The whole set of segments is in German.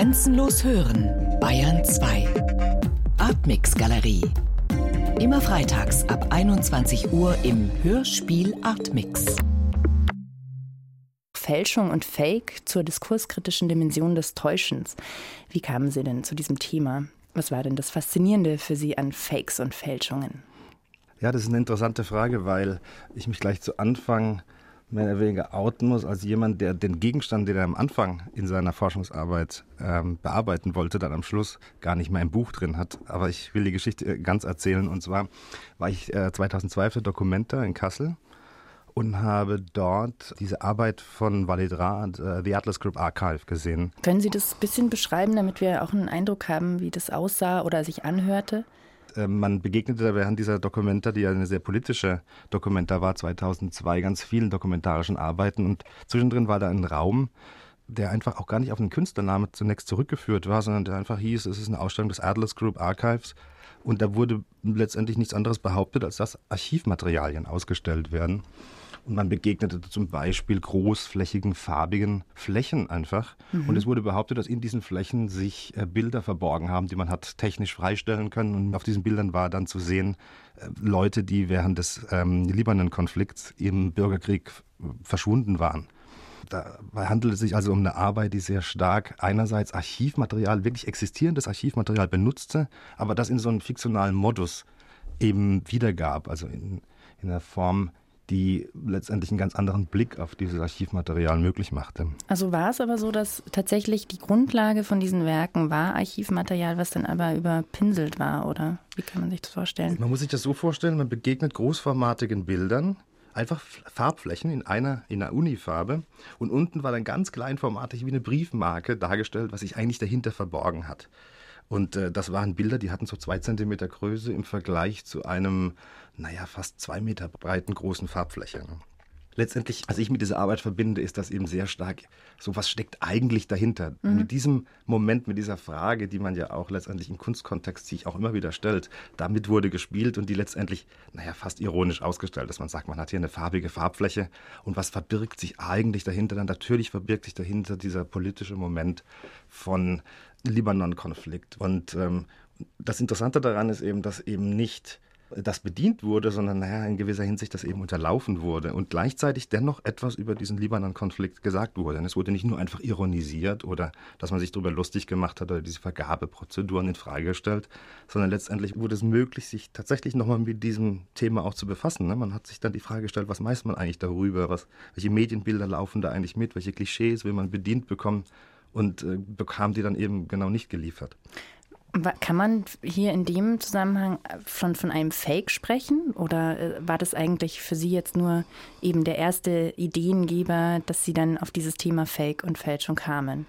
Grenzenlos hören, Bayern 2. Artmix Galerie. Immer freitags ab 21 Uhr im Hörspiel Artmix. Fälschung und Fake zur diskurskritischen Dimension des Täuschens. Wie kamen Sie denn zu diesem Thema? Was war denn das Faszinierende für Sie an Fakes und Fälschungen? Ja, das ist eine interessante Frage, weil ich mich gleich zu Anfang mehr oder weniger outen muss als jemand, der den Gegenstand, den er am Anfang in seiner Forschungsarbeit ähm, bearbeiten wollte, dann am Schluss gar nicht mehr im Buch drin hat. Aber ich will die Geschichte äh, ganz erzählen. Und zwar war ich äh, 2002 für Documenta in Kassel und habe dort diese Arbeit von Walid Raad, uh, The Atlas Group Archive, gesehen. Können Sie das ein bisschen beschreiben, damit wir auch einen Eindruck haben, wie das aussah oder sich anhörte? Ähm, man begegnete während dieser Dokumenta, die ja eine sehr politische Dokumenta war, 2002, ganz vielen dokumentarischen Arbeiten. Und zwischendrin war da ein Raum, der einfach auch gar nicht auf einen Künstlername zunächst zurückgeführt war, sondern der einfach hieß, es ist eine Ausstellung des Atlas Group Archives. Und da wurde letztendlich nichts anderes behauptet, als dass Archivmaterialien ausgestellt werden. Und man begegnete zum Beispiel großflächigen, farbigen Flächen einfach. Mhm. Und es wurde behauptet, dass in diesen Flächen sich äh, Bilder verborgen haben, die man hat technisch freistellen können. Und auf diesen Bildern war dann zu sehen, äh, Leute, die während des ähm, Libanon-Konflikts im Bürgerkrieg verschwunden waren. Dabei handelt es sich also um eine Arbeit, die sehr stark einerseits Archivmaterial, wirklich existierendes Archivmaterial benutzte, aber das in so einem fiktionalen Modus eben wiedergab, also in, in einer Form, die letztendlich einen ganz anderen Blick auf dieses Archivmaterial möglich machte. Also war es aber so, dass tatsächlich die Grundlage von diesen Werken war Archivmaterial, was dann aber überpinselt war, oder wie kann man sich das vorstellen? Man muss sich das so vorstellen, man begegnet großformatigen Bildern, einfach Farbflächen in einer, in einer Unifarbe und unten war dann ganz kleinformatig wie eine Briefmarke dargestellt, was sich eigentlich dahinter verborgen hat. Und äh, das waren Bilder, die hatten so zwei Zentimeter Größe im Vergleich zu einem, naja, fast zwei Meter breiten großen Farbfläche. Ne? Letztendlich, was ich mit dieser Arbeit verbinde, ist das eben sehr stark, so was steckt eigentlich dahinter. Mhm. Mit diesem Moment, mit dieser Frage, die man ja auch letztendlich im Kunstkontext sich auch immer wieder stellt, damit wurde gespielt und die letztendlich, naja, fast ironisch ausgestellt, dass man sagt, man hat hier eine farbige Farbfläche und was verbirgt sich eigentlich dahinter? Dann natürlich verbirgt sich dahinter dieser politische Moment von Libanon-Konflikt. Und ähm, das Interessante daran ist eben, dass eben nicht das bedient wurde, sondern naja, in gewisser Hinsicht das eben unterlaufen wurde und gleichzeitig dennoch etwas über diesen Libanon-Konflikt gesagt wurde. Und es wurde nicht nur einfach ironisiert oder dass man sich darüber lustig gemacht hat oder diese Vergabeprozeduren in Frage gestellt, sondern letztendlich wurde es möglich, sich tatsächlich nochmal mit diesem Thema auch zu befassen. Ne? Man hat sich dann die Frage gestellt, was weiß man eigentlich darüber, was, welche Medienbilder laufen da eigentlich mit, welche Klischees will man bedient bekommen und äh, bekam die dann eben genau nicht geliefert. Kann man hier in dem Zusammenhang schon von einem Fake sprechen? Oder äh, war das eigentlich für Sie jetzt nur eben der erste Ideengeber, dass Sie dann auf dieses Thema Fake und Fälschung kamen?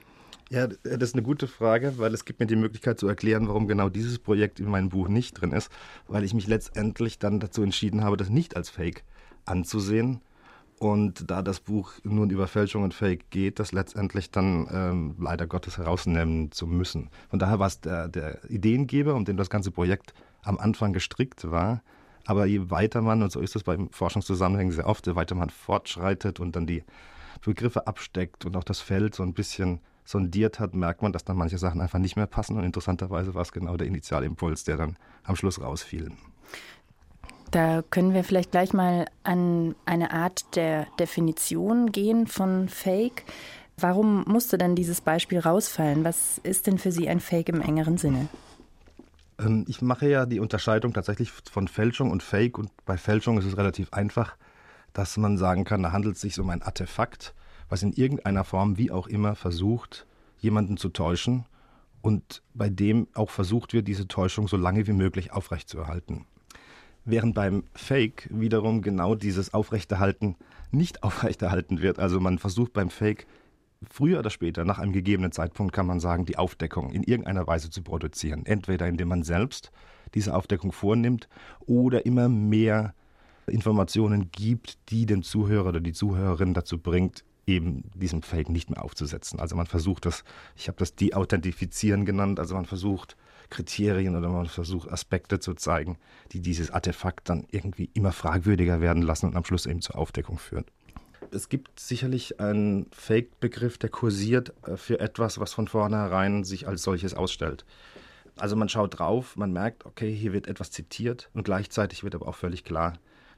Ja, das ist eine gute Frage, weil es gibt mir die Möglichkeit zu erklären, warum genau dieses Projekt in meinem Buch nicht drin ist, weil ich mich letztendlich dann dazu entschieden habe, das nicht als Fake anzusehen, und da das Buch nun über Fälschung und Fake geht, das letztendlich dann ähm, leider Gottes herausnehmen zu müssen. Von daher war es der, der Ideengeber, um den das ganze Projekt am Anfang gestrickt war. Aber je weiter man, und so ist es beim Forschungszusammenhängen sehr oft, je weiter man fortschreitet und dann die Begriffe absteckt und auch das Feld so ein bisschen sondiert hat, merkt man, dass dann manche Sachen einfach nicht mehr passen. Und interessanterweise war es genau der Initialimpuls, der dann am Schluss rausfiel. Da können wir vielleicht gleich mal an eine Art der Definition gehen von Fake. Warum musste dann dieses Beispiel rausfallen? Was ist denn für Sie ein Fake im engeren Sinne? Ähm, ich mache ja die Unterscheidung tatsächlich von Fälschung und Fake. Und bei Fälschung ist es relativ einfach, dass man sagen kann, da handelt es sich um ein Artefakt, was in irgendeiner Form, wie auch immer, versucht, jemanden zu täuschen und bei dem auch versucht wird, diese Täuschung so lange wie möglich aufrechtzuerhalten. Während beim Fake wiederum genau dieses Aufrechterhalten nicht aufrechterhalten wird. Also man versucht beim Fake früher oder später, nach einem gegebenen Zeitpunkt kann man sagen, die Aufdeckung in irgendeiner Weise zu produzieren. Entweder indem man selbst diese Aufdeckung vornimmt oder immer mehr Informationen gibt, die den Zuhörer oder die Zuhörerin dazu bringt, eben diesem Fake nicht mehr aufzusetzen. Also man versucht das, ich habe das De-Authentifizieren genannt, also man versucht Kriterien oder man versucht Aspekte zu zeigen, die dieses Artefakt dann irgendwie immer fragwürdiger werden lassen und am Schluss eben zur Aufdeckung führen. Es gibt sicherlich einen Fake-Begriff, der kursiert äh, für etwas, was von vornherein sich als solches ausstellt. Also man schaut drauf, man merkt, okay, hier wird etwas zitiert und gleichzeitig wird aber auch völlig klar,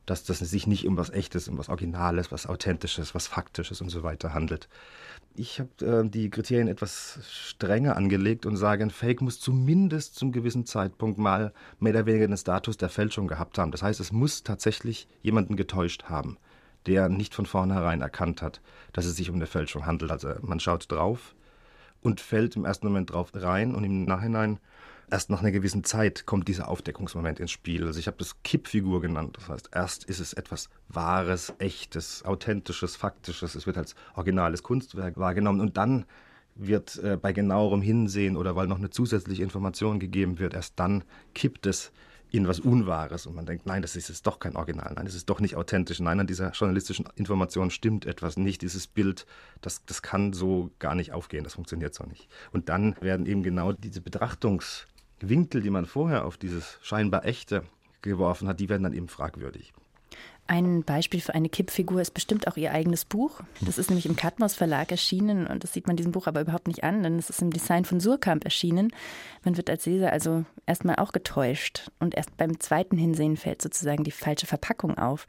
dass das sich nicht um was Echtes, um was Originales, was Authentisches, was Faktisches und so weiter handelt. Ich habe äh, die Kriterien etwas strenger angelegt und sage, ein Fake muss zumindest zum gewissen Zeitpunkt mal mehr oder weniger den Status der Fälschung gehabt haben. Das heißt, es muss tatsächlich jemanden getäuscht haben, der nicht von vornherein erkannt hat, dass es sich um eine Fälschung handelt. Also man schaut drauf und fällt im ersten Moment drauf rein und im Nachhinein erst nach einer gewissen Zeit kommt dieser Aufdeckungsmoment ins Spiel. Also ich habe das Kippfigur genannt. Das heißt, erst ist es etwas Wahres, Echtes, Authentisches, Faktisches. Es wird als originales Kunstwerk wahrgenommen und dann wird äh, bei genauerem Hinsehen oder weil noch eine zusätzliche Information gegeben wird, erst dann kippt es in was Unwahres und man denkt, nein, das ist jetzt doch kein Original, nein, das ist doch nicht authentisch, nein, an dieser journalistischen Information stimmt etwas nicht, dieses Bild, das, das kann so gar nicht aufgehen, das funktioniert so nicht. Und dann werden eben genau diese Betrachtungs- Winkel, die man vorher auf dieses scheinbar echte geworfen hat, die werden dann eben fragwürdig. Ein Beispiel für eine Kippfigur ist bestimmt auch Ihr eigenes Buch. Das ist nämlich im Katmos Verlag erschienen und das sieht man diesem Buch aber überhaupt nicht an, denn es ist im Design von Surkamp erschienen. Man wird als Leser also erstmal auch getäuscht und erst beim zweiten Hinsehen fällt sozusagen die falsche Verpackung auf.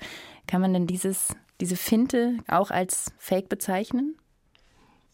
Kann man denn dieses, diese Finte auch als Fake bezeichnen?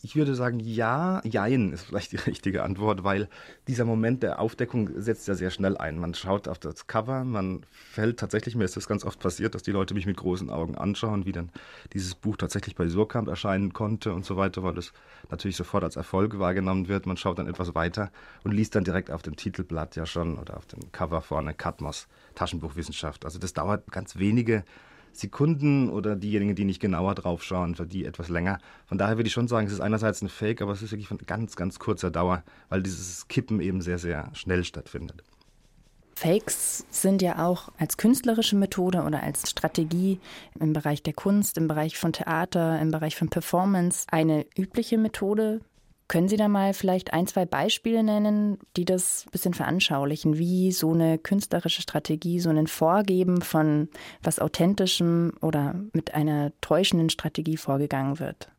Ich würde sagen, ja, jein ist vielleicht die richtige Antwort, weil dieser Moment der Aufdeckung setzt ja sehr schnell ein. Man schaut auf das Cover, man fällt tatsächlich, mir ist das ganz oft passiert, dass die Leute mich mit großen Augen anschauen, wie dann dieses Buch tatsächlich bei Surkamp erscheinen konnte und so weiter, weil es natürlich sofort als Erfolg wahrgenommen wird. Man schaut dann etwas weiter und liest dann direkt auf dem Titelblatt ja schon oder auf dem Cover vorne Katmos, Taschenbuchwissenschaft. Also das dauert ganz wenige Sekunden oder diejenigen, die nicht genauer drauf schauen, für die etwas länger. Von daher würde ich schon sagen, es ist einerseits ein Fake, aber es ist wirklich von ganz, ganz kurzer Dauer, weil dieses Kippen eben sehr, sehr schnell stattfindet. Fakes sind ja auch als künstlerische Methode oder als Strategie im Bereich der Kunst, im Bereich von Theater, im Bereich von Performance eine übliche Methode. Können Sie da mal vielleicht ein, zwei Beispiele nennen, die das ein bisschen veranschaulichen, wie so eine künstlerische Strategie, so ein Vorgeben von was Authentischem oder mit einer täuschenden Strategie vorgegangen wird?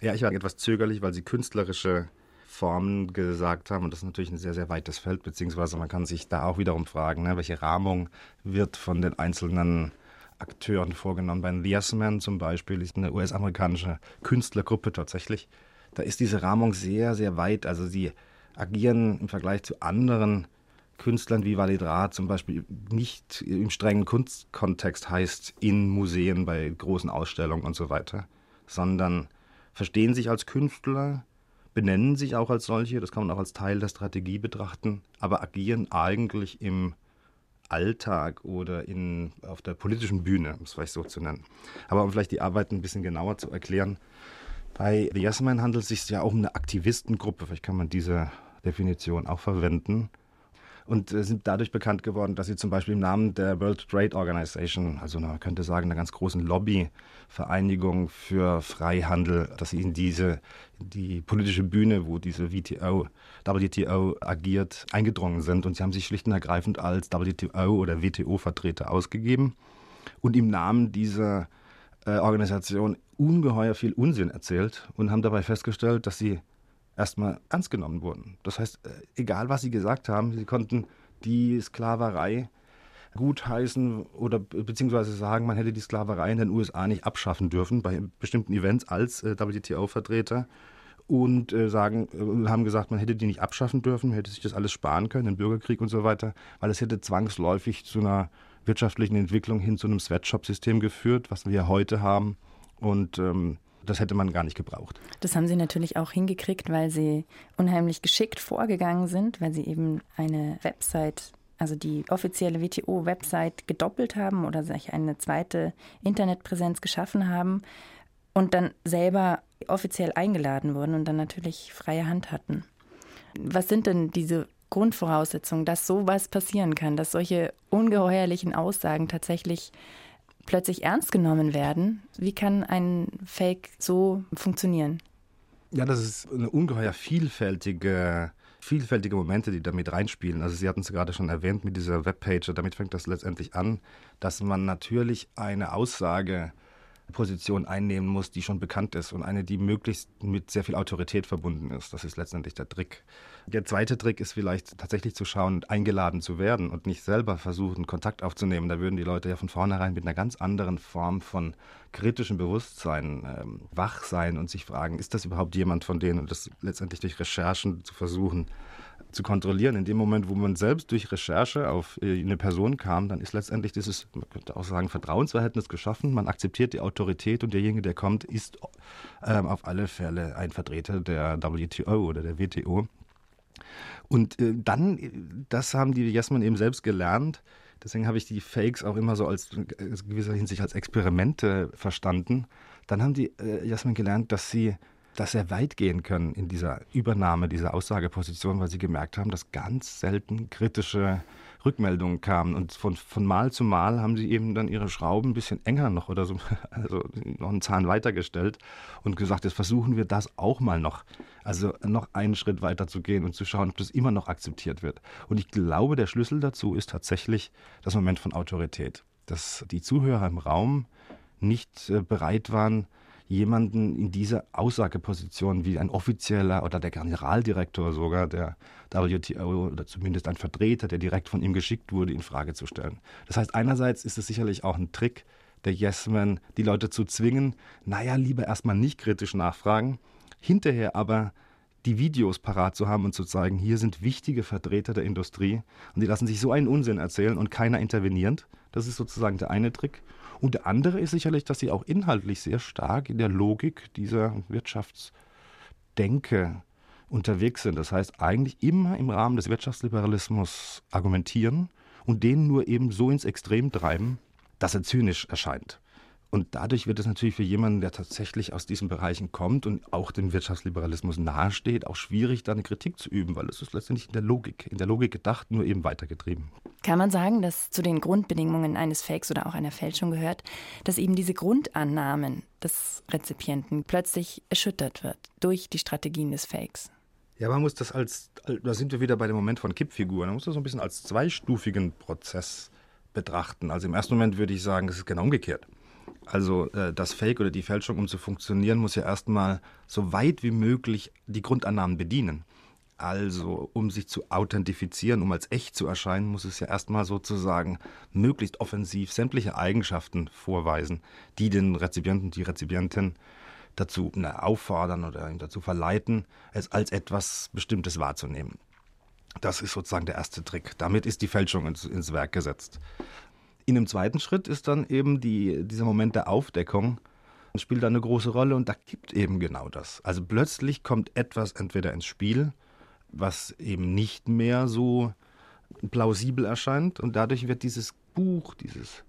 Ja, ich war etwas zögerlich, weil Sie künstlerische Formen gesagt haben. Und das ist natürlich ein sehr, sehr weites Feld, beziehungsweise man kann sich da auch wiederum fragen, ne, welche Rahmung wird von den einzelnen Akteuren vorgenommen. Bei The Yes Man zum Beispiel ist eine US-amerikanische Künstlergruppe tatsächlich da ist diese Rahmung sehr, sehr weit. Also sie agieren im Vergleich zu anderen Künstlern wie Validrat zum Beispiel nicht im strengen Kunstkontext heißt in Museen bei großen Ausstellungen und so weiter, sondern verstehen sich als Künstler, benennen sich auch als solche, das kann man auch als Teil der Strategie betrachten, aber agieren eigentlich im Alltag oder in, auf der politischen Bühne, um es vielleicht so zu nennen. Aber um vielleicht die Arbeit ein bisschen genauer zu erklären, bei The Yes Man handelt es sich ja auch um eine Aktivistengruppe, vielleicht kann man diese Definition auch verwenden. Und äh, sind dadurch bekannt geworden, dass sie zum Beispiel im Namen der World Trade Organization, also man könnte sagen, einer ganz großen Lobbyvereinigung für Freihandel, dass sie in diese, die politische Bühne, wo diese WTO, WTO agiert, eingedrungen sind. Und sie haben sich schlicht und ergreifend als WTO oder WTO-Vertreter ausgegeben. Und im Namen dieser äh, Organisation ungeheuer viel Unsinn erzählt und haben dabei festgestellt, dass sie erstmal ernst genommen wurden. Das heißt, äh, egal was sie gesagt haben, sie konnten die Sklaverei gutheißen oder beziehungsweise sagen, man hätte die Sklaverei in den USA nicht abschaffen dürfen bei bestimmten Events als äh, WTO-Vertreter und sagen, haben gesagt, man hätte die nicht abschaffen dürfen, man hätte sich das alles sparen können, den Bürgerkrieg und so weiter, weil es hätte zwangsläufig zu einer wirtschaftlichen Entwicklung hin zu einem Sweatshop-System geführt, was wir heute haben. Und ähm, das hätte man gar nicht gebraucht. Das haben Sie natürlich auch hingekriegt, weil Sie unheimlich geschickt vorgegangen sind, weil Sie eben eine Website, also die offizielle WTO-Website gedoppelt haben oder sich eine zweite Internetpräsenz geschaffen haben und dann selber offiziell eingeladen wurden und dann natürlich freie Hand hatten. Was sind denn diese Grundvoraussetzung, dass sowas passieren kann, dass solche ungeheuerlichen Aussagen tatsächlich plötzlich ernst genommen werden. Wie kann ein Fake so funktionieren? Ja, das ist eine ungeheuer vielfältige vielfältige Momente, die damit reinspielen. Also Sie hatten es gerade schon erwähnt mit dieser Webpage, damit fängt das letztendlich an, dass man natürlich eine Aussage Position einnehmen muss, die schon bekannt ist und eine, die möglichst mit sehr viel Autorität verbunden ist. Das ist letztendlich der Trick. Der zweite Trick ist vielleicht tatsächlich zu schauen, eingeladen zu werden und nicht selber versuchen, Kontakt aufzunehmen. Da würden die Leute ja von vornherein mit einer ganz anderen Form von kritischem Bewusstsein ähm, wach sein und sich fragen, ist das überhaupt jemand von denen? Und das letztendlich durch Recherchen zu versuchen, zu kontrollieren. In dem Moment, wo man selbst durch Recherche auf äh, eine Person kam, dann ist letztendlich dieses, man könnte auch sagen, Vertrauensverhältnis geschaffen. Man akzeptiert die Autorität und derjenige, der kommt, ist ähm, auf alle Fälle ein Vertreter der WTO oder der WTO. Und äh, dann, das haben die Jasmin eben selbst gelernt. Deswegen habe ich die Fakes auch immer so als in äh, gewisser Hinsicht als Experimente verstanden. Dann haben die äh, Jasmin gelernt, dass sie dass sehr weit gehen können in dieser Übernahme dieser Aussageposition, weil sie gemerkt haben, dass ganz selten kritische Rückmeldungen kamen. Und von, von Mal zu Mal haben sie eben dann ihre Schrauben ein bisschen enger noch oder so, also noch einen Zahn weitergestellt und gesagt, jetzt versuchen wir das auch mal noch. Also noch einen Schritt weiter zu gehen und zu schauen, ob das immer noch akzeptiert wird. Und ich glaube, der Schlüssel dazu ist tatsächlich das Moment von Autorität. Dass die Zuhörer im Raum nicht äh, bereit waren, jemanden in dieser Aussageposition wie ein offizieller oder der Generaldirektor sogar der WTO oder zumindest ein Vertreter, der direkt von ihm geschickt wurde, in Frage zu stellen. Das heißt, einerseits ist es sicherlich auch ein Trick der Yes-Men, die Leute zu zwingen, naja, lieber erstmal nicht kritisch nachfragen, hinterher aber die Videos parat zu haben und zu zeigen, hier sind wichtige Vertreter der Industrie und die lassen sich so einen Unsinn erzählen und keiner intervenierend. Das ist sozusagen der eine Trick. Und der andere ist sicherlich, dass sie auch inhaltlich sehr stark in der Logik dieser Wirtschaftsdenke unterwegs sind. Das heißt, eigentlich immer im Rahmen des Wirtschaftsliberalismus argumentieren und den nur eben so ins Extrem treiben, dass er zynisch erscheint. Und dadurch wird es natürlich für jemanden, der tatsächlich aus diesen Bereichen kommt und auch dem Wirtschaftsliberalismus nahesteht, auch schwierig, da eine Kritik zu üben, weil es ist letztendlich in der Logik, in der Logik gedacht, nur eben weitergetrieben. Kann man sagen, dass zu den Grundbedingungen eines Fakes oder auch einer Fälschung gehört, dass eben diese Grundannahmen des Rezipienten plötzlich erschüttert wird durch die Strategien des Fakes? Ja, man muss das als, da sind wir wieder bei dem Moment von Kippfiguren, man muss das so ein bisschen als zweistufigen Prozess betrachten. Also im ersten Moment würde ich sagen, es ist genau umgekehrt. Also äh, das Fake oder die Fälschung, um zu funktionieren, muss ja erstmal so weit wie möglich die Grundannahmen bedienen. Also, um sich zu authentifizieren, um als echt zu erscheinen, muss es ja erstmal sozusagen möglichst offensiv sämtliche Eigenschaften vorweisen, die den Rezipienten, die Rezipientin dazu na, auffordern oder ihn dazu verleiten, es als etwas Bestimmtes wahrzunehmen. Das ist sozusagen der erste Trick. Damit ist die Fälschung ins, ins Werk gesetzt. In einem zweiten Schritt ist dann eben die, dieser Moment der Aufdeckung spielt da eine große Rolle und da gibt eben genau das. Also plötzlich kommt etwas entweder ins Spiel, was eben nicht mehr so plausibel erscheint und dadurch wird dieses Buch, dieses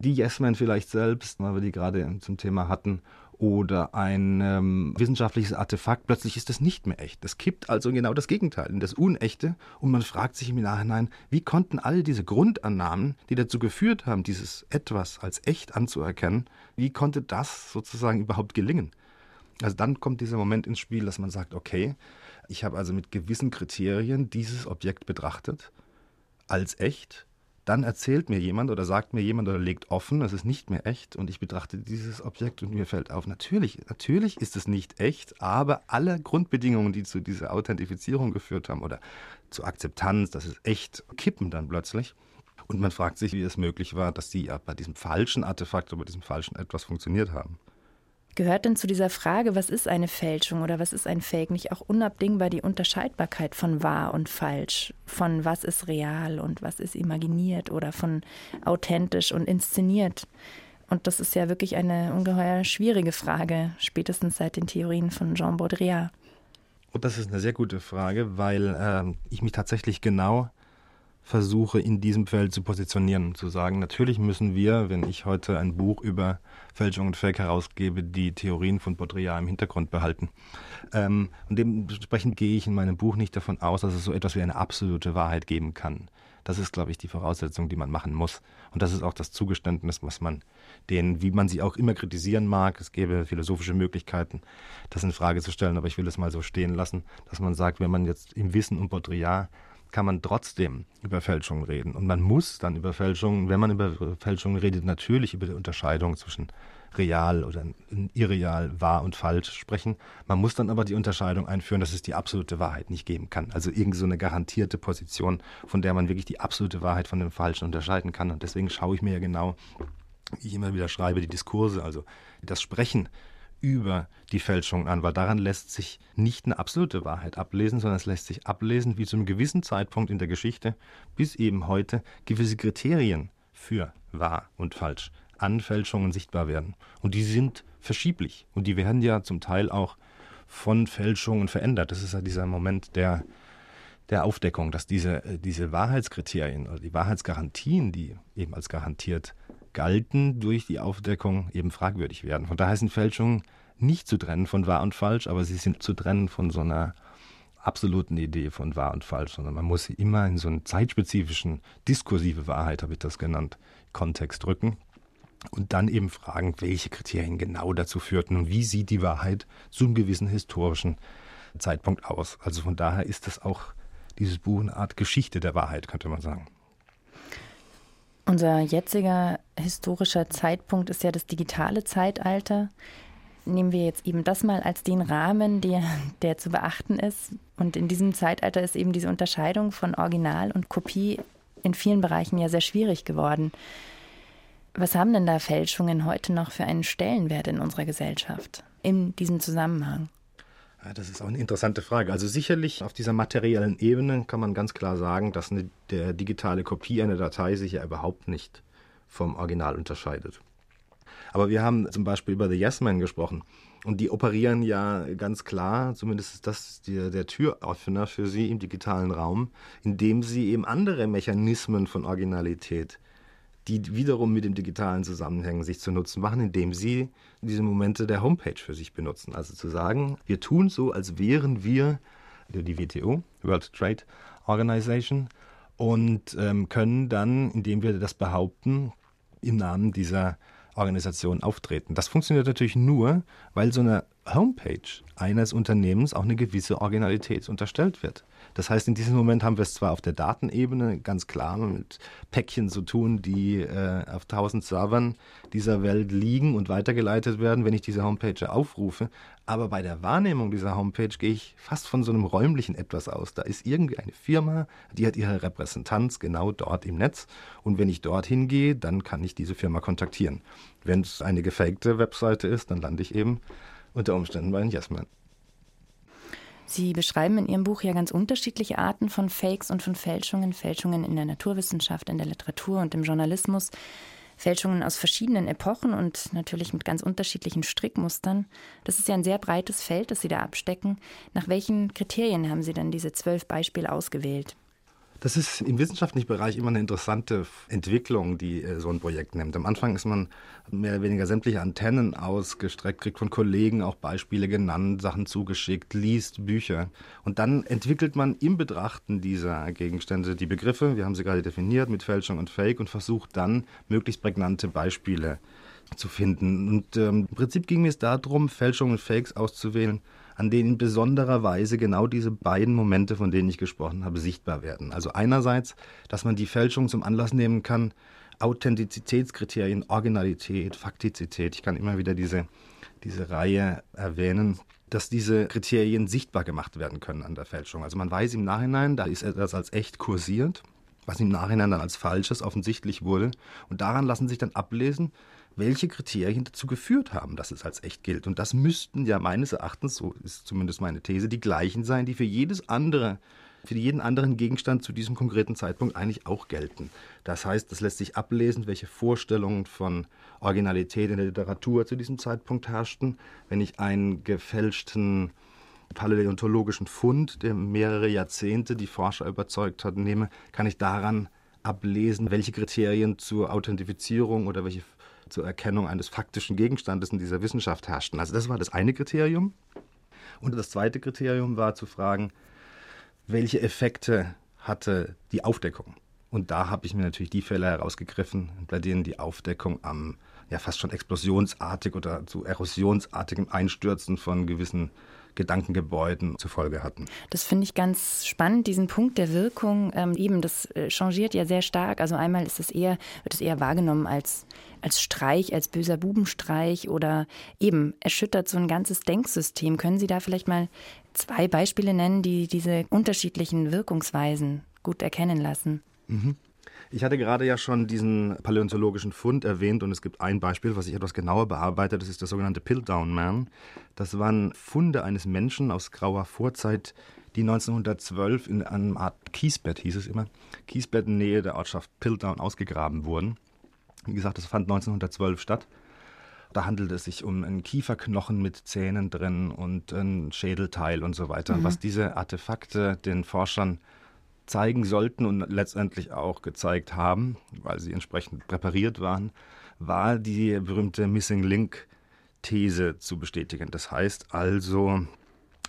die Yes Man vielleicht selbst, weil wir die gerade zum Thema hatten, oder ein ähm, wissenschaftliches Artefakt, plötzlich ist das nicht mehr echt. Das kippt also genau das Gegenteil, in das Unechte. Und man fragt sich im Nachhinein, wie konnten all diese Grundannahmen, die dazu geführt haben, dieses Etwas als echt anzuerkennen, wie konnte das sozusagen überhaupt gelingen? Also dann kommt dieser Moment ins Spiel, dass man sagt, okay, ich habe also mit gewissen Kriterien dieses Objekt betrachtet als echt dann erzählt mir jemand oder sagt mir jemand oder legt offen, es ist nicht mehr echt und ich betrachte dieses Objekt und mir fällt auf, natürlich, natürlich ist es nicht echt, aber alle Grundbedingungen, die zu dieser Authentifizierung geführt haben oder zur Akzeptanz, dass es echt, kippen dann plötzlich. Und man fragt sich, wie es möglich war, dass die ja bei diesem falschen Artefakt oder bei diesem falschen etwas funktioniert haben. Gehört denn zu dieser Frage, was ist eine Fälschung oder was ist ein Fake, nicht auch unabdingbar die Unterscheidbarkeit von wahr und falsch, von was ist real und was ist imaginiert oder von authentisch und inszeniert? Und das ist ja wirklich eine ungeheuer schwierige Frage, spätestens seit den Theorien von Jean Baudrillard. Und das ist eine sehr gute Frage, weil äh, ich mich tatsächlich genau versuche, in diesem Feld zu positionieren, zu sagen, natürlich müssen wir, wenn ich heute ein Buch über Fälschung und Fake herausgebe, die Theorien von Baudrillard im Hintergrund behalten. Ähm, und dementsprechend gehe ich in meinem Buch nicht davon aus, dass es so etwas wie eine absolute Wahrheit geben kann. Das ist, glaube ich, die Voraussetzung, die man machen muss. Und das ist auch das Zugeständnis, was man denen, wie man sie auch immer kritisieren mag, es gäbe philosophische Möglichkeiten, das in Frage zu stellen, aber ich will es mal so stehen lassen, dass man sagt, wenn man jetzt im Wissen um Baudrillard kann man trotzdem über Fälschungen reden. Und man muss dann über Fälschungen, wenn man über Fälschungen redet, natürlich über die Unterscheidung zwischen real oder irreal, wahr und falsch sprechen. Man muss dann aber die Unterscheidung einführen, dass es die absolute Wahrheit nicht geben kann. Also irgend so eine garantierte Position, von der man wirklich die absolute Wahrheit von dem Falschen unterscheiden kann. Und deswegen schaue ich mir ja genau, wie ich immer wieder schreibe, die Diskurse, also das Sprechen über die Fälschung an, weil daran lässt sich nicht eine absolute Wahrheit ablesen, sondern es lässt sich ablesen, wie zu einem gewissen Zeitpunkt in der Geschichte bis eben heute gewisse Kriterien für wahr und falsch an Fälschungen sichtbar werden. Und die sind verschieblich und die werden ja zum Teil auch von Fälschungen verändert. Das ist ja dieser Moment der, der Aufdeckung, dass diese, äh, diese Wahrheitskriterien oder die Wahrheitsgarantien, die eben als garantiert galten, durch die Aufdeckung eben fragwürdig werden. Von daher sind Fälschungen nicht zu trennen von wahr und falsch, aber sie sind zu trennen von so einer absoluten Idee von wahr und falsch, sondern man muss sie immer in so einen zeitspezifischen, diskursive Wahrheit, habe ich das genannt, Kontext drücken und dann eben fragen, welche Kriterien genau dazu führten und wie sieht die Wahrheit zu einem gewissen historischen Zeitpunkt aus. Also von daher ist das auch dieses Buch eine Art Geschichte der Wahrheit, könnte man sagen. Unser jetziger historischer Zeitpunkt ist ja das digitale Zeitalter. Nehmen wir jetzt eben das mal als den Rahmen, der, der zu beachten ist. Und in diesem Zeitalter ist eben diese Unterscheidung von Original und Kopie in vielen Bereichen ja sehr schwierig geworden. Was haben denn da Fälschungen heute noch für einen Stellenwert in unserer Gesellschaft in diesem Zusammenhang? Ja, das ist auch eine interessante Frage. Also sicherlich auf dieser materiellen Ebene kann man ganz klar sagen, dass eine der digitale Kopie einer Datei sich ja überhaupt nicht vom Original unterscheidet. Aber wir haben zum Beispiel über The Yes Men gesprochen. Und die operieren ja ganz klar, zumindest ist das der, der Türöffner für sie im digitalen Raum, indem sie eben andere Mechanismen von Originalität die wiederum mit dem Digitalen zusammenhängen, sich zu nutzen machen, indem sie diese Momente der Homepage für sich benutzen. Also zu sagen, wir tun so, als wären wir die WTO, World Trade Organization, und ähm, können dann, indem wir das behaupten, im Namen dieser Organisation auftreten. Das funktioniert natürlich nur, weil so eine Homepage eines Unternehmens auch eine gewisse Originalität unterstellt wird. Das heißt, in diesem Moment haben wir es zwar auf der Datenebene ganz klar mit Päckchen zu tun, die äh, auf tausend Servern dieser Welt liegen und weitergeleitet werden, wenn ich diese Homepage aufrufe. Aber bei der Wahrnehmung dieser Homepage gehe ich fast von so einem räumlichen etwas aus. Da ist irgendwie eine Firma, die hat ihre Repräsentanz genau dort im Netz. Und wenn ich dorthin gehe, dann kann ich diese Firma kontaktieren. Wenn es eine gefakte Webseite ist, dann lande ich eben unter Umständen bei den Jasmin. Sie beschreiben in Ihrem Buch ja ganz unterschiedliche Arten von Fakes und von Fälschungen. Fälschungen in der Naturwissenschaft, in der Literatur und im Journalismus. Fälschungen aus verschiedenen Epochen und natürlich mit ganz unterschiedlichen Strickmustern. Das ist ja ein sehr breites Feld, das Sie da abstecken. Nach welchen Kriterien haben Sie denn diese zwölf Beispiele ausgewählt? Das ist im wissenschaftlichen Bereich immer eine interessante Entwicklung, die äh, so ein Projekt nimmt. Am Anfang ist man mehr oder weniger sämtliche Antennen ausgestreckt, kriegt von Kollegen auch Beispiele genannt, Sachen zugeschickt, liest Bücher. Und dann entwickelt man im Betrachten dieser Gegenstände die Begriffe, wir haben sie gerade definiert, mit Fälschung und Fake und versucht dann möglichst prägnante Beispiele zu finden. Und ähm, im Prinzip ging mir es darum, Fälschungen und Fakes auszuwählen, an denen in besonderer Weise genau diese beiden Momente, von denen ich gesprochen habe, sichtbar werden. Also einerseits, dass man die Fälschung zum Anlass nehmen kann, Authentizitätskriterien, Originalität, Faktizität, ich kann immer wieder diese, diese Reihe erwähnen, dass diese Kriterien sichtbar gemacht werden können an der Fälschung. Also man weiß im Nachhinein, da ist etwas als echt kursiert, was im Nachhinein dann als falsches offensichtlich wurde. Und daran lassen sich dann ablesen, welche Kriterien dazu geführt haben, dass es als echt gilt. Und das müssten ja meines Erachtens, so ist zumindest meine These, die gleichen sein, die für jedes andere für jeden anderen Gegenstand zu diesem konkreten Zeitpunkt eigentlich auch gelten. Das heißt, das lässt sich ablesen, welche Vorstellungen von Originalität in der Literatur zu diesem Zeitpunkt herrschten. Wenn ich einen gefälschten paläontologischen Fund, der mehrere Jahrzehnte die Forscher überzeugt hat, nehme, kann ich daran ablesen, welche Kriterien zur Authentifizierung oder welche zur Erkennung eines faktischen Gegenstandes in dieser Wissenschaft herrschten. Also das war das eine Kriterium. Und das zweite Kriterium war zu fragen, welche Effekte hatte die Aufdeckung? Und da habe ich mir natürlich die Fälle herausgegriffen, bei denen die Aufdeckung am ja fast schon explosionsartig oder zu erosionsartigem Einstürzen von gewissen Gedankengebäuden zur Folge hatten. Das finde ich ganz spannend, diesen Punkt der Wirkung. Ähm, eben, das äh, changiert ja sehr stark. Also einmal ist es eher, wird es eher wahrgenommen als, als Streich, als böser Bubenstreich oder eben erschüttert so ein ganzes Denksystem. Können Sie da vielleicht mal zwei Beispiele nennen, die diese unterschiedlichen Wirkungsweisen gut erkennen lassen? Mhm. Ich hatte gerade ja schon diesen paläontologischen Fund erwähnt und es gibt ein Beispiel, was ich etwas genauer bearbeite, das ist der sogenannte Piltdown Man. Das waren Funde eines Menschen aus grauer Vorzeit, die 1912 in einem Art Kiesbett, hieß es immer, Kiesbett in Nähe der Ortschaft Piltdown ausgegraben wurden. Wie gesagt, das fand 1912 statt. Da handelt es sich um einen Kieferknochen mit Zähnen drin und ein Schädelteil und so weiter. Mhm. Was diese Artefakte den Forschern zeigen sollten und letztendlich auch gezeigt haben, weil sie entsprechend präpariert waren, war die berühmte Missing Link These zu bestätigen. Das heißt also,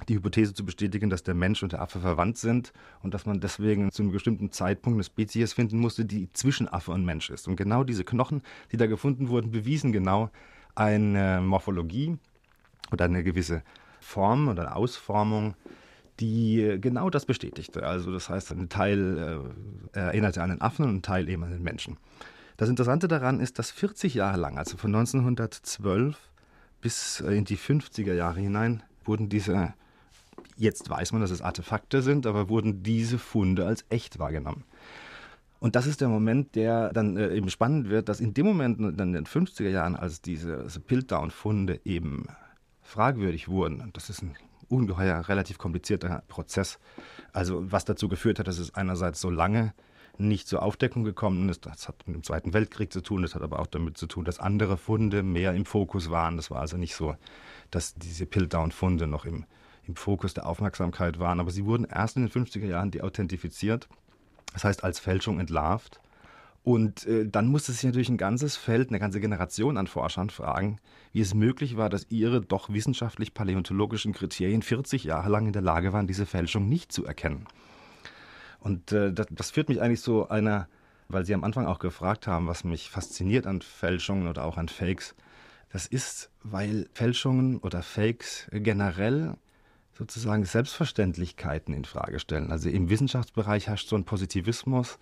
die Hypothese zu bestätigen, dass der Mensch und der Affe verwandt sind und dass man deswegen zu einem bestimmten Zeitpunkt eine Spezies finden musste, die zwischen Affe und Mensch ist. Und genau diese Knochen, die da gefunden wurden, bewiesen genau eine Morphologie oder eine gewisse Form oder Ausformung die genau das bestätigte. Also das heißt, ein Teil äh, erinnerte an den Affen und ein Teil eben an den Menschen. Das Interessante daran ist, dass 40 Jahre lang, also von 1912 bis äh, in die 50er Jahre hinein, wurden diese, jetzt weiß man, dass es Artefakte sind, aber wurden diese Funde als echt wahrgenommen. Und das ist der Moment, der dann äh, eben spannend wird, dass in dem Moment, dann in den 50er Jahren, als diese also Piltdown-Funde eben fragwürdig wurden, und das ist ein ungeheuer relativ komplizierter Prozess. Also was dazu geführt hat, dass es einerseits so lange nicht zur Aufdeckung gekommen ist. Das hat mit dem Zweiten Weltkrieg zu tun, das hat aber auch damit zu tun, dass andere Funde mehr im Fokus waren. Das war also nicht so, dass diese Piltdown-Funde noch im, im Fokus der Aufmerksamkeit waren. Aber sie wurden erst in den 50er Jahren deauthentifiziert, das heißt als Fälschung entlarvt. Und äh, dann musste sich natürlich ein ganzes Feld, eine ganze Generation an Forschern fragen, wie es möglich war, dass ihre doch wissenschaftlich-paläontologischen Kriterien 40 Jahre lang in der Lage waren, diese Fälschung nicht zu erkennen. Und äh, das, das, führt mich eigentlich so einer, weil Sie am Anfang auch gefragt haben, was mich fasziniert an Fälschungen oder auch an Fakes. Das ist, weil Fälschungen oder Fakes generell sozusagen Selbstverständlichkeiten in Frage stellen. Also im Wissenschaftsbereich herrscht so ein Positivismus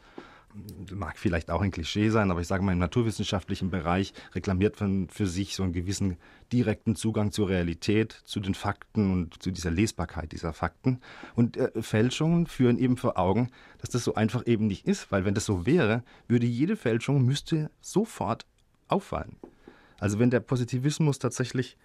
mag vielleicht auch ein Klischee sein, aber ich sage mal, im naturwissenschaftlichen Bereich reklamiert man für sich so einen gewissen direkten Zugang zur Realität, zu den Fakten und zu dieser Lesbarkeit dieser Fakten. Und äh, Fälschungen führen eben vor Augen, dass das so einfach eben nicht ist, weil wenn das so wäre, würde jede Fälschung müsste sofort auffallen. Also wenn der Positivismus tatsächlich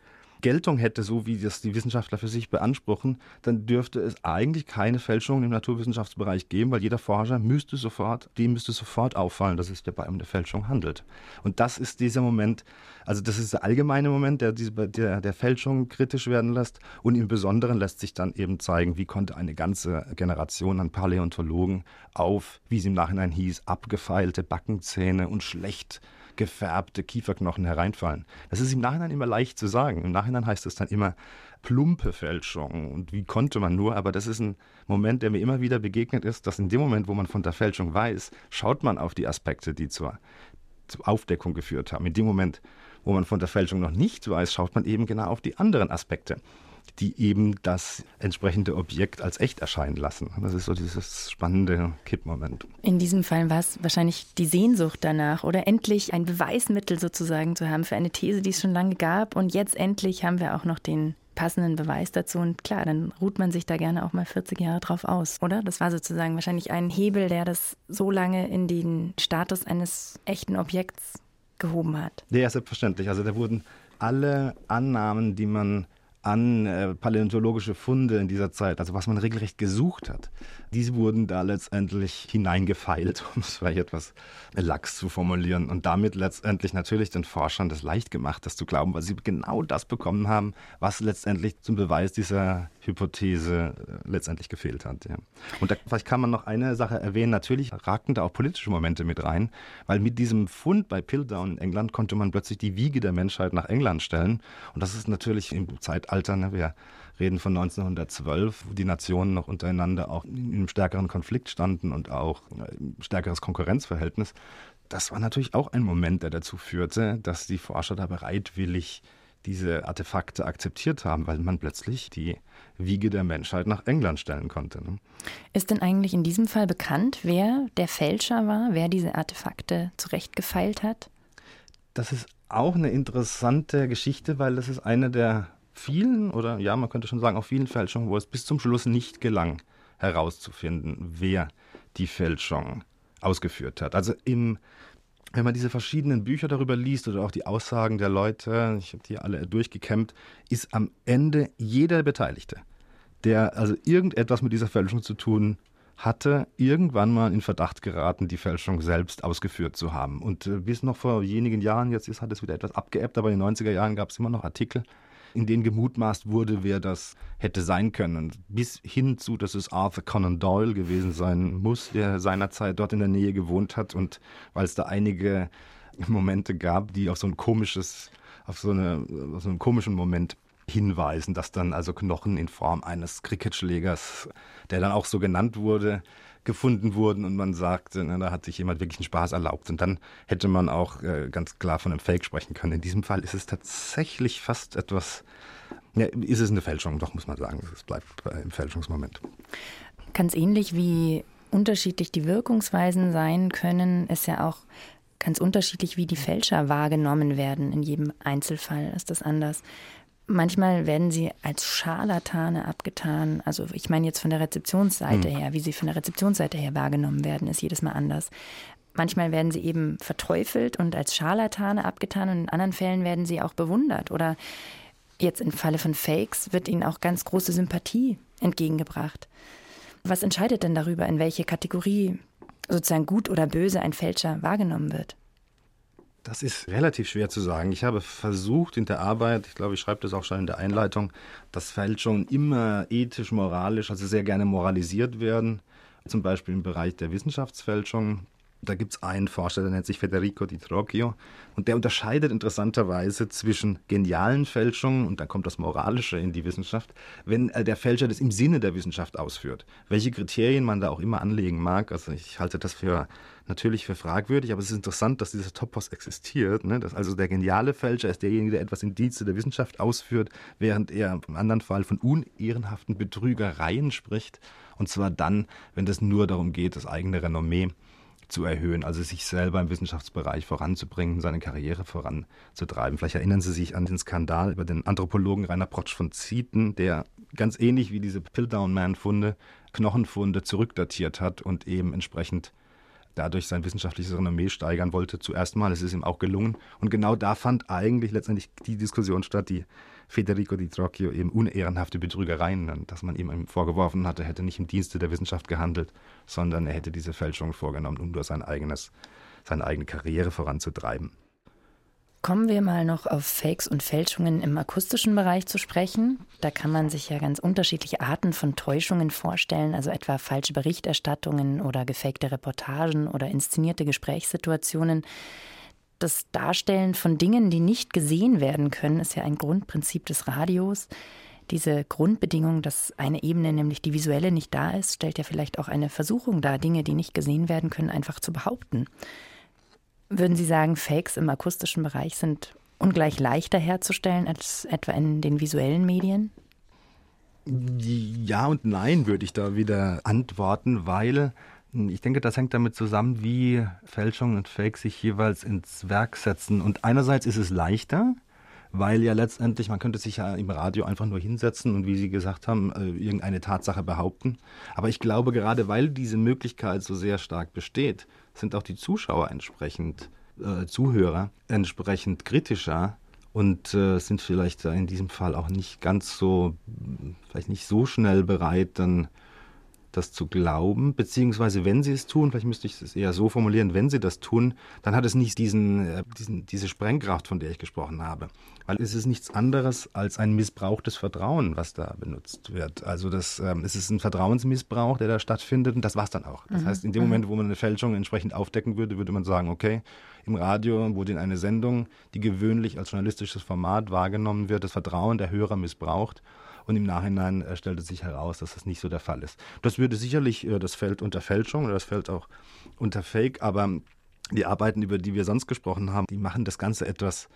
Geltung hätte, so wie das die Wissenschaftler für sich beanspruchen, dann dürfte es eigentlich keine Fälschungen im Naturwissenschaftsbereich geben, weil jeder Forscher müsste sofort, dem müsste sofort auffallen, dass es dabei um eine Fälschung handelt. Und das ist dieser Moment, also das ist der allgemeine Moment, der, der, der Fälschung kritisch werden lässt. Und im Besonderen lässt sich dann eben zeigen, wie konnte eine ganze Generation an Paläontologen auf, wie es im Nachhinein hieß, abgefeilte Backenzähne und schlecht gefärbte Kieferknochen hereinfallen. Das ist im Nachhinein immer leicht zu sagen. Im Nachhinein heißt es dann immer plumpe Fälschung und wie konnte man nur, aber das ist ein Moment, der mir immer wieder begegnet ist, dass in dem Moment, wo man von der Fälschung weiß, schaut man auf die Aspekte, die zur, zur Aufdeckung geführt haben. In dem Moment, wo man von der Fälschung noch nicht weiß, schaut man eben genau auf die anderen Aspekte die eben das entsprechende Objekt als echt erscheinen lassen. Das ist so dieses spannende Kippmoment. In diesem Fall war es wahrscheinlich die Sehnsucht danach oder endlich ein Beweismittel sozusagen zu haben für eine These, die es schon lange gab. Und jetzt endlich haben wir auch noch den passenden Beweis dazu. Und klar, dann ruht man sich da gerne auch mal 40 Jahre drauf aus, oder? Das war sozusagen wahrscheinlich ein Hebel, der das so lange in den Status eines echten Objekts gehoben hat. Ja, selbstverständlich. Also da wurden alle Annahmen, die man an äh, paläontologische Funde in dieser Zeit, also was man regelrecht gesucht hat, diese wurden da letztendlich hineingefeilt, um es vielleicht etwas lax zu formulieren und damit letztendlich natürlich den Forschern das leicht gemacht, das zu glauben, weil sie genau das bekommen haben, was letztendlich zum Beweis dieser Hypothese äh, letztendlich gefehlt hat. Ja. Und da, vielleicht kann man noch eine Sache erwähnen, natürlich ragten da auch politische Momente mit rein, weil mit diesem Fund bei Piltdown in England konnte man plötzlich die Wiege der Menschheit nach England stellen und das ist natürlich im Zeitalter, ne, wir reden von 1912, wo die Nationen noch untereinander auch in einem stärkeren Konflikt standen und auch ein stärkeres Konkurrenzverhältnis. Das war natürlich auch ein Moment, der dazu führte, dass die Forscher da bereitwillig diese Artefakte akzeptiert haben, weil man plötzlich die Wiege der Menschheit nach England stellen konnte. Ne? Ist denn eigentlich in diesem Fall bekannt, wer der Fälscher war, wer diese Artefakte zurechtgefeilt hat? Das ist auch eine interessante Geschichte, weil das ist eine der vielen oder ja, man könnte schon sagen, auch vielen Fälschungen, wo es bis zum Schluss nicht gelang, herauszufinden, wer die Fälschung ausgeführt hat. Also im wenn man diese verschiedenen Bücher darüber liest oder auch die Aussagen der Leute, ich habe die alle durchgekämmt, ist am Ende jeder Beteiligte, der also irgendetwas mit dieser Fälschung zu tun hatte, irgendwann mal in Verdacht geraten, die Fälschung selbst ausgeführt zu haben. Und äh, bis noch vor wenigen Jahren, jetzt ist, hat es wieder etwas abgeebbt, aber in den 90er Jahren gab es immer noch Artikel, in denen gemutmaßt wurde, wer das hätte sein können. Bis hin zu, dass es Arthur Conan Doyle gewesen sein muss, der seinerzeit dort in der Nähe gewohnt hat. Und weil es da einige Momente gab, die auf so ein komisches, auf so, eine, auf so einen komischen Moment hinweisen, dass dann also Knochen in Form eines Cricketschlägers, der dann auch so genannt wurde, gefunden wurden und man sagte, na, da hat sich jemand wirklich einen Spaß erlaubt. Und dann hätte man auch äh, ganz klar von einem Fake sprechen können. In diesem Fall ist es tatsächlich fast etwas, ja, ist es eine Fälschung, doch muss man sagen. Es bleibt im Fälschungsmoment. Ganz ähnlich wie unterschiedlich die Wirkungsweisen sein können, ist ja auch ganz unterschiedlich, wie die Fälscher wahrgenommen werden. In jedem Einzelfall ist das anders. Manchmal werden sie als Scharlatane abgetan. Also ich meine jetzt von der Rezeptionsseite hm. her, wie sie von der Rezeptionsseite her wahrgenommen werden, ist jedes Mal anders. Manchmal werden sie eben verteufelt und als Scharlatane abgetan und in anderen Fällen werden sie auch bewundert. Oder jetzt im Falle von Fakes wird ihnen auch ganz große Sympathie entgegengebracht. Was entscheidet denn darüber, in welche Kategorie sozusagen gut oder böse ein Fälscher wahrgenommen wird? Das ist relativ schwer zu sagen. Ich habe versucht in der Arbeit, ich glaube, ich schreibe das auch schon in der Einleitung, dass Fälschungen immer ethisch, moralisch, also sehr gerne moralisiert werden. Zum Beispiel im Bereich der Wissenschaftsfälschung. Da gibt es einen Forscher, der nennt sich Federico Di Trocchio und der unterscheidet interessanterweise zwischen genialen Fälschungen und dann kommt das Moralische in die Wissenschaft, wenn äh, der Fälscher das im Sinne der Wissenschaft ausführt. Welche Kriterien man da auch immer anlegen mag, also ich halte das für natürlich für fragwürdig, aber es ist interessant, dass dieser Topos existiert. Ne? Dass also der geniale Fälscher ist derjenige, der etwas im Dienste der Wissenschaft ausführt, während er im anderen Fall von unehrenhaften Betrügereien spricht. Und zwar dann, wenn es nur darum geht, das eigene Renommee zu erhöhen, also sich selber im Wissenschaftsbereich voranzubringen, seine Karriere voranzutreiben. Vielleicht erinnern Sie sich an den Skandal über den Anthropologen Rainer Protsch von Zieten, der ganz ähnlich wie diese Piltdown-Man-Funde Knochenfunde zurückdatiert hat und eben entsprechend dadurch sein wissenschaftliches Renommee steigern wollte. Zuerst mal, es ist ihm auch gelungen. Und genau da fand eigentlich letztendlich die Diskussion statt, die Federico Di Trocchio eben unehrenhafte Betrügereien, dass man ihm vorgeworfen hatte, er hätte nicht im Dienste der Wissenschaft gehandelt, sondern er hätte diese Fälschung vorgenommen, um nur sein eigenes, seine eigene Karriere voranzutreiben. Kommen wir mal noch auf Fakes und Fälschungen im akustischen Bereich zu sprechen. Da kann man sich ja ganz unterschiedliche Arten von Täuschungen vorstellen, also etwa falsche Berichterstattungen oder gefakte Reportagen oder inszenierte Gesprächssituationen. Das Darstellen von Dingen, die nicht gesehen werden können, ist ja ein Grundprinzip des Radios. Diese Grundbedingung, dass eine Ebene, nämlich die visuelle, nicht da ist, stellt ja vielleicht auch eine Versuchung dar, Dinge, die nicht gesehen werden können, einfach zu behaupten. Würden Sie sagen, Fakes im akustischen Bereich sind ungleich leichter herzustellen als etwa in den visuellen Medien? Ja und nein, würde ich da wieder antworten, weil ich denke, das hängt damit zusammen, wie Fälschung und Fake sich jeweils ins Werk setzen. Und einerseits ist es leichter, weil ja letztendlich, man könnte sich ja im Radio einfach nur hinsetzen und wie Sie gesagt haben, äh, irgendeine Tatsache behaupten. Aber ich glaube, gerade weil diese Möglichkeit so sehr stark besteht, sind auch die Zuschauer entsprechend, äh, Zuhörer entsprechend kritischer und äh, sind vielleicht in diesem Fall auch nicht ganz so, vielleicht nicht so schnell bereit, dann das zu glauben, beziehungsweise wenn sie es tun, vielleicht müsste ich es eher so formulieren, wenn sie das tun, dann hat es nicht diesen, äh, diesen, diese Sprengkraft, von der ich gesprochen habe. Weil es ist nichts anderes als ein missbrauchtes Vertrauen, was da benutzt wird. Also das, ähm, es ist ein Vertrauensmissbrauch, der da stattfindet und das war es dann auch. Das mhm. heißt, in dem Moment, wo man eine Fälschung entsprechend aufdecken würde, würde man sagen, okay, im Radio wurde in eine Sendung, die gewöhnlich als journalistisches Format wahrgenommen wird, das Vertrauen der Hörer missbraucht und im Nachhinein äh, stellte sich heraus, dass das nicht so der Fall ist. Das würde sicherlich äh, das Feld unter Fälschung oder das Feld auch unter Fake, aber die Arbeiten, über die wir sonst gesprochen haben, die machen das Ganze etwas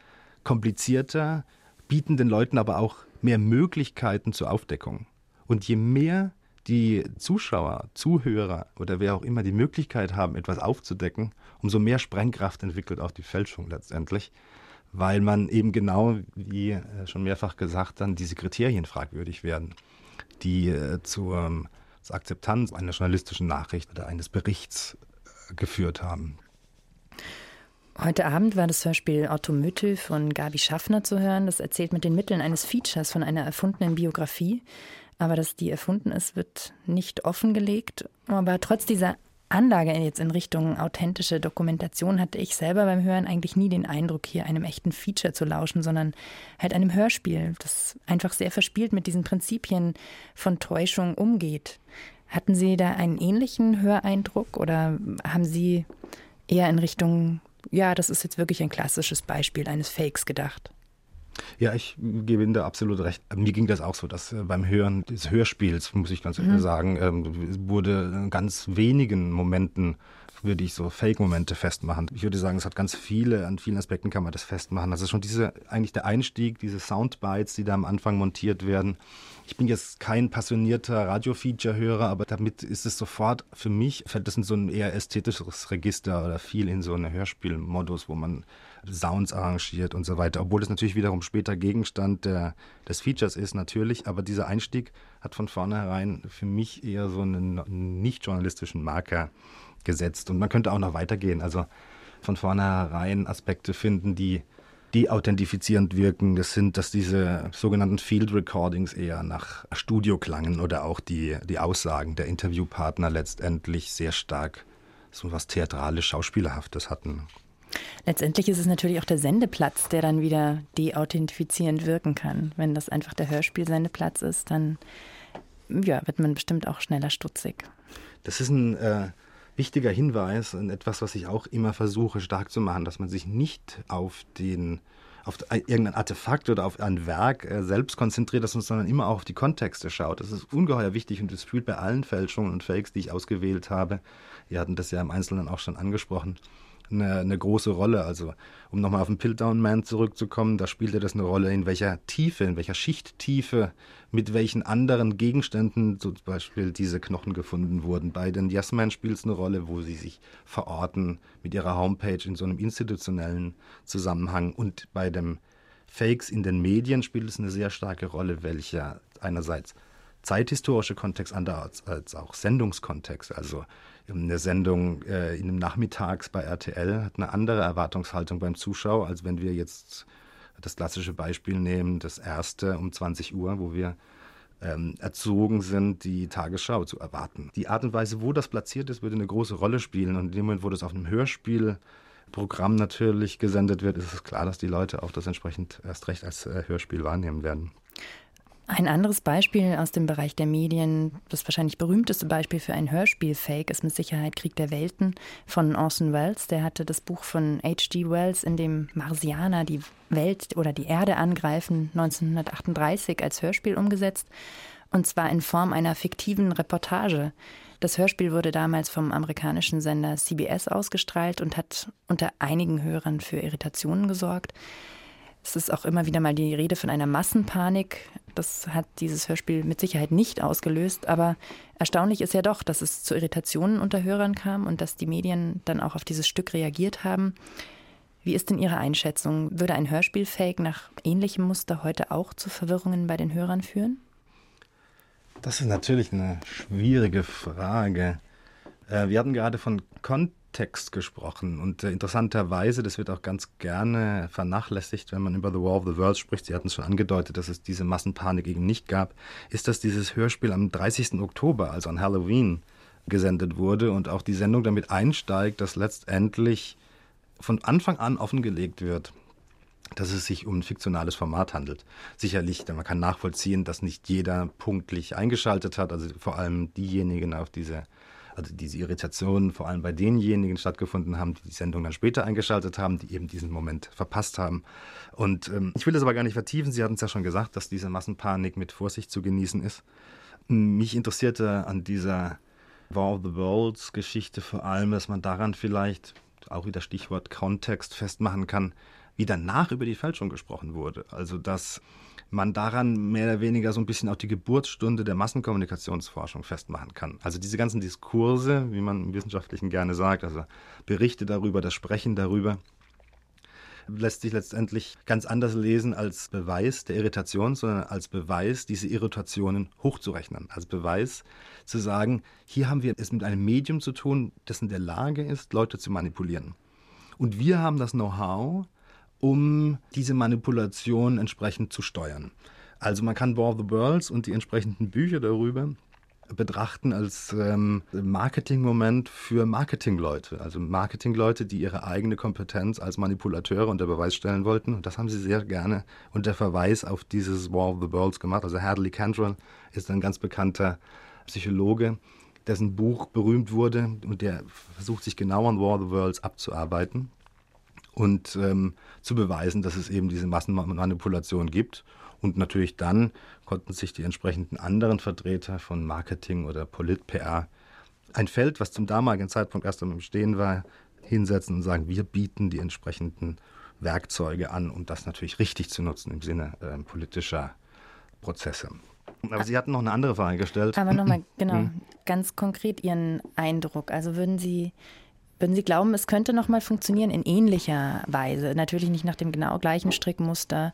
komplizierter, bieten den Leuten aber auch mehr Möglichkeiten zur Aufdeckung. Und je mehr die Zuschauer, Zuhörer oder wer auch immer die Möglichkeit haben, etwas aufzudecken, umso mehr Sprengkraft entwickelt auch die Fälschung letztendlich, weil man eben genau, wie äh, schon mehrfach gesagt, dann diese Kriterien fragwürdig werden, die äh, zur, zur Akzeptanz einer journalistischen Nachricht oder eines Berichts äh, geführt haben. Heute Abend war das Hörspiel Automotive von Gabi Schaffner zu hören. Das erzählt mit den Mitteln eines Features von einer erfundenen Biografie. Aber dass die erfunden ist, wird nicht offengelegt. Aber trotz dieser Anlage jetzt in Richtung authentische Dokumentation hatte ich selber beim Hören eigentlich nie den Eindruck, hier einem echten Feature zu lauschen, sondern halt einem Hörspiel, das einfach sehr verspielt mit diesen Prinzipien von Täuschung umgeht. Hatten Sie da einen ähnlichen Höreindruck oder haben Sie eher in Richtung ja, das ist jetzt wirklich ein klassisches Beispiel eines Fakes gedacht. Ja, ich gebe Ihnen da absolut recht. Mir ging das auch so, dass äh, beim Hören des Hörspiels, muss ich ganz mhm. sagen, ähm, wurde in ganz wenigen Momenten würde ich so Fake-Momente festmachen. Ich würde sagen, es hat ganz viele, an vielen Aspekten kann man das festmachen. Ist schon diese, eigentlich der Einstieg, diese Soundbites, die da am Anfang montiert werden. Ich bin jetzt kein passionierter Radio-Feature-Hörer, aber damit ist es sofort für mich, fällt das in so ein eher ästhetisches Register oder viel in so einen Hörspielmodus, wo man Sounds arrangiert und so weiter. Obwohl es natürlich wiederum später Gegenstand der, des Features ist, natürlich. Aber dieser Einstieg hat von vornherein für mich eher so einen nicht journalistischen Marker gesetzt. Und man könnte auch noch weitergehen. Also von vornherein Aspekte finden, die die authentifizierend wirken. Das sind, dass diese sogenannten Field Recordings eher nach Studio klangen oder auch die, die Aussagen der Interviewpartner letztendlich sehr stark so was theatralisch Schauspielerhaftes hatten. Letztendlich ist es natürlich auch der Sendeplatz, der dann wieder deauthentifizierend wirken kann. Wenn das einfach der Hörspielsendeplatz ist, dann ja, wird man bestimmt auch schneller stutzig. Das ist ein äh, wichtiger Hinweis und etwas, was ich auch immer versuche stark zu machen, dass man sich nicht auf den auf irgendein Artefakt oder auf ein Werk äh, selbst konzentriert, sondern immer auch auf die Kontexte schaut. Das ist ungeheuer wichtig und das fühlt bei allen Fälschungen und Fakes, die ich ausgewählt habe. Wir hatten das ja im Einzelnen auch schon angesprochen eine, eine große Rolle. Also um nochmal auf den Piltdown Man zurückzukommen, da spielte das eine Rolle, in welcher Tiefe, in welcher Schichttiefe, mit welchen anderen Gegenständen zum Beispiel diese Knochen gefunden wurden. Bei den Yes Man spielt es eine Rolle, wo sie sich verorten mit ihrer Homepage in so einem institutionellen Zusammenhang. Und bei dem Fakes in den Medien spielt es eine sehr starke Rolle, welcher einerseits zeithistorische Kontext, andererseits auch Sendungskontext. Also eine Sendung äh, in einem Nachmittags bei RTL hat eine andere Erwartungshaltung beim Zuschauer, als wenn wir jetzt das klassische Beispiel nehmen, das erste um 20 Uhr, wo wir ähm, erzogen sind, die Tagesschau zu erwarten. Die Art und Weise, wo das platziert ist, würde eine große Rolle spielen. Und in dem Moment, wo das auf einem Hörspielprogramm natürlich gesendet wird, ist es klar, dass die Leute auch das entsprechend erst recht als äh, Hörspiel wahrnehmen werden. Ein anderes Beispiel aus dem Bereich der Medien, das wahrscheinlich berühmteste Beispiel für ein Hörspiel-Fake, ist mit Sicherheit Krieg der Welten von Orson Welles. Der hatte das Buch von H.G. Wells, in dem Marsianer die Welt oder die Erde angreifen, 1938 als Hörspiel umgesetzt. Und zwar in Form einer fiktiven Reportage. Das Hörspiel wurde damals vom amerikanischen Sender CBS ausgestrahlt und hat unter einigen Hörern für Irritationen gesorgt. Es ist auch immer wieder mal die Rede von einer Massenpanik. Das hat dieses Hörspiel mit Sicherheit nicht ausgelöst. Aber erstaunlich ist ja doch, dass es zu Irritationen unter Hörern kam und dass die Medien dann auch auf dieses Stück reagiert haben. Wie ist denn Ihre Einschätzung? Würde ein Hörspielfake nach ähnlichem Muster heute auch zu Verwirrungen bei den Hörern führen? Das ist natürlich eine schwierige Frage. Äh, wir hatten gerade von Content Text gesprochen. Und äh, interessanterweise, das wird auch ganz gerne vernachlässigt, wenn man über The War of the Worlds spricht. Sie hatten es schon angedeutet, dass es diese Massenpanik eben nicht gab. Ist, dass dieses Hörspiel am 30. Oktober, also an Halloween, gesendet wurde und auch die Sendung damit einsteigt, dass letztendlich von Anfang an offengelegt wird, dass es sich um ein fiktionales Format handelt. Sicherlich, man kann nachvollziehen, dass nicht jeder punktlich eingeschaltet hat, also vor allem diejenigen auf diese also diese Irritationen vor allem bei denjenigen stattgefunden haben, die die Sendung dann später eingeschaltet haben, die eben diesen Moment verpasst haben. Und ähm, ich will das aber gar nicht vertiefen. Sie hatten es ja schon gesagt, dass diese Massenpanik mit Vorsicht zu genießen ist. Mich interessierte an dieser War of the Worlds Geschichte vor allem, dass man daran vielleicht auch wieder Stichwort Kontext festmachen kann, wie danach über die Fälschung gesprochen wurde. Also dass man daran mehr oder weniger so ein bisschen auch die Geburtsstunde der Massenkommunikationsforschung festmachen kann. Also diese ganzen Diskurse, wie man im Wissenschaftlichen gerne sagt, also Berichte darüber, das Sprechen darüber, lässt sich letztendlich ganz anders lesen als Beweis der Irritation, sondern als Beweis, diese Irritationen hochzurechnen. Als Beweis zu sagen, hier haben wir es mit einem Medium zu tun, das in der Lage ist, Leute zu manipulieren. Und wir haben das Know-how, um diese Manipulation entsprechend zu steuern. Also man kann War the Worlds und die entsprechenden Bücher darüber betrachten als ähm, Marketingmoment für Marketingleute. Also Marketingleute, die ihre eigene Kompetenz als Manipulateure unter Beweis stellen wollten. Und das haben sie sehr gerne unter Verweis auf dieses War of the Worlds gemacht. Also Hadley Cantrell ist ein ganz bekannter Psychologe, dessen Buch berühmt wurde und der versucht sich genau an War of the Worlds abzuarbeiten und ähm, zu beweisen, dass es eben diese Massenmanipulation gibt. Und natürlich dann konnten sich die entsprechenden anderen Vertreter von Marketing oder Polit-PR ein Feld, was zum damaligen Zeitpunkt erst am Stehen war, hinsetzen und sagen, wir bieten die entsprechenden Werkzeuge an, um das natürlich richtig zu nutzen im Sinne äh, politischer Prozesse. Aber Sie hatten noch eine andere Frage gestellt. Aber nochmal, genau, hm. ganz konkret Ihren Eindruck. Also würden Sie würden Sie glauben, es könnte nochmal funktionieren in ähnlicher Weise? Natürlich nicht nach dem genau gleichen Strickmuster,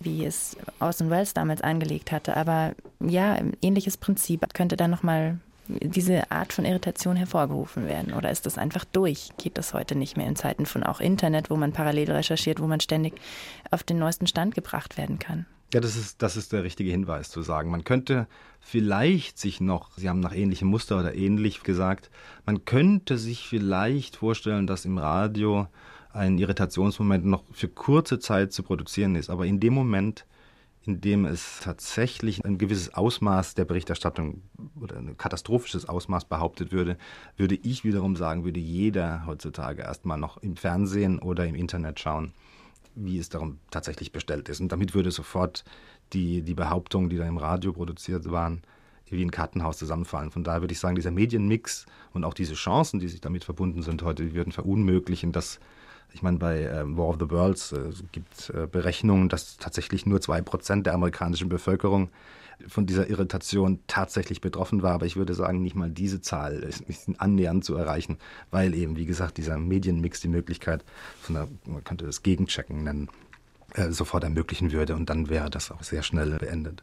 wie es Orson Welles damals angelegt hatte, aber ja, ähnliches Prinzip. Könnte da nochmal diese Art von Irritation hervorgerufen werden? Oder ist das einfach durch? Geht das heute nicht mehr in Zeiten von auch Internet, wo man parallel recherchiert, wo man ständig auf den neuesten Stand gebracht werden kann? Ja, das ist, das ist der richtige Hinweis zu sagen. Man könnte vielleicht sich noch, Sie haben nach ähnlichem Muster oder ähnlich gesagt, man könnte sich vielleicht vorstellen, dass im Radio ein Irritationsmoment noch für kurze Zeit zu produzieren ist. Aber in dem Moment, in dem es tatsächlich ein gewisses Ausmaß der Berichterstattung oder ein katastrophisches Ausmaß behauptet würde, würde ich wiederum sagen, würde jeder heutzutage erstmal noch im Fernsehen oder im Internet schauen wie es darum tatsächlich bestellt ist. Und damit würde sofort die, die Behauptungen, die da im Radio produziert waren, wie ein Kartenhaus zusammenfallen. Von daher würde ich sagen, dieser Medienmix und auch diese Chancen, die sich damit verbunden sind heute, die würden verunmöglichen, dass ich meine, bei äh, War of the Worlds äh, gibt äh, Berechnungen, dass tatsächlich nur zwei Prozent der amerikanischen Bevölkerung von dieser Irritation tatsächlich betroffen war. Aber ich würde sagen, nicht mal diese Zahl ist annähernd zu erreichen, weil eben, wie gesagt, dieser Medienmix die Möglichkeit von einer, man könnte das Gegenchecken nennen, äh, sofort ermöglichen würde und dann wäre das auch sehr schnell beendet.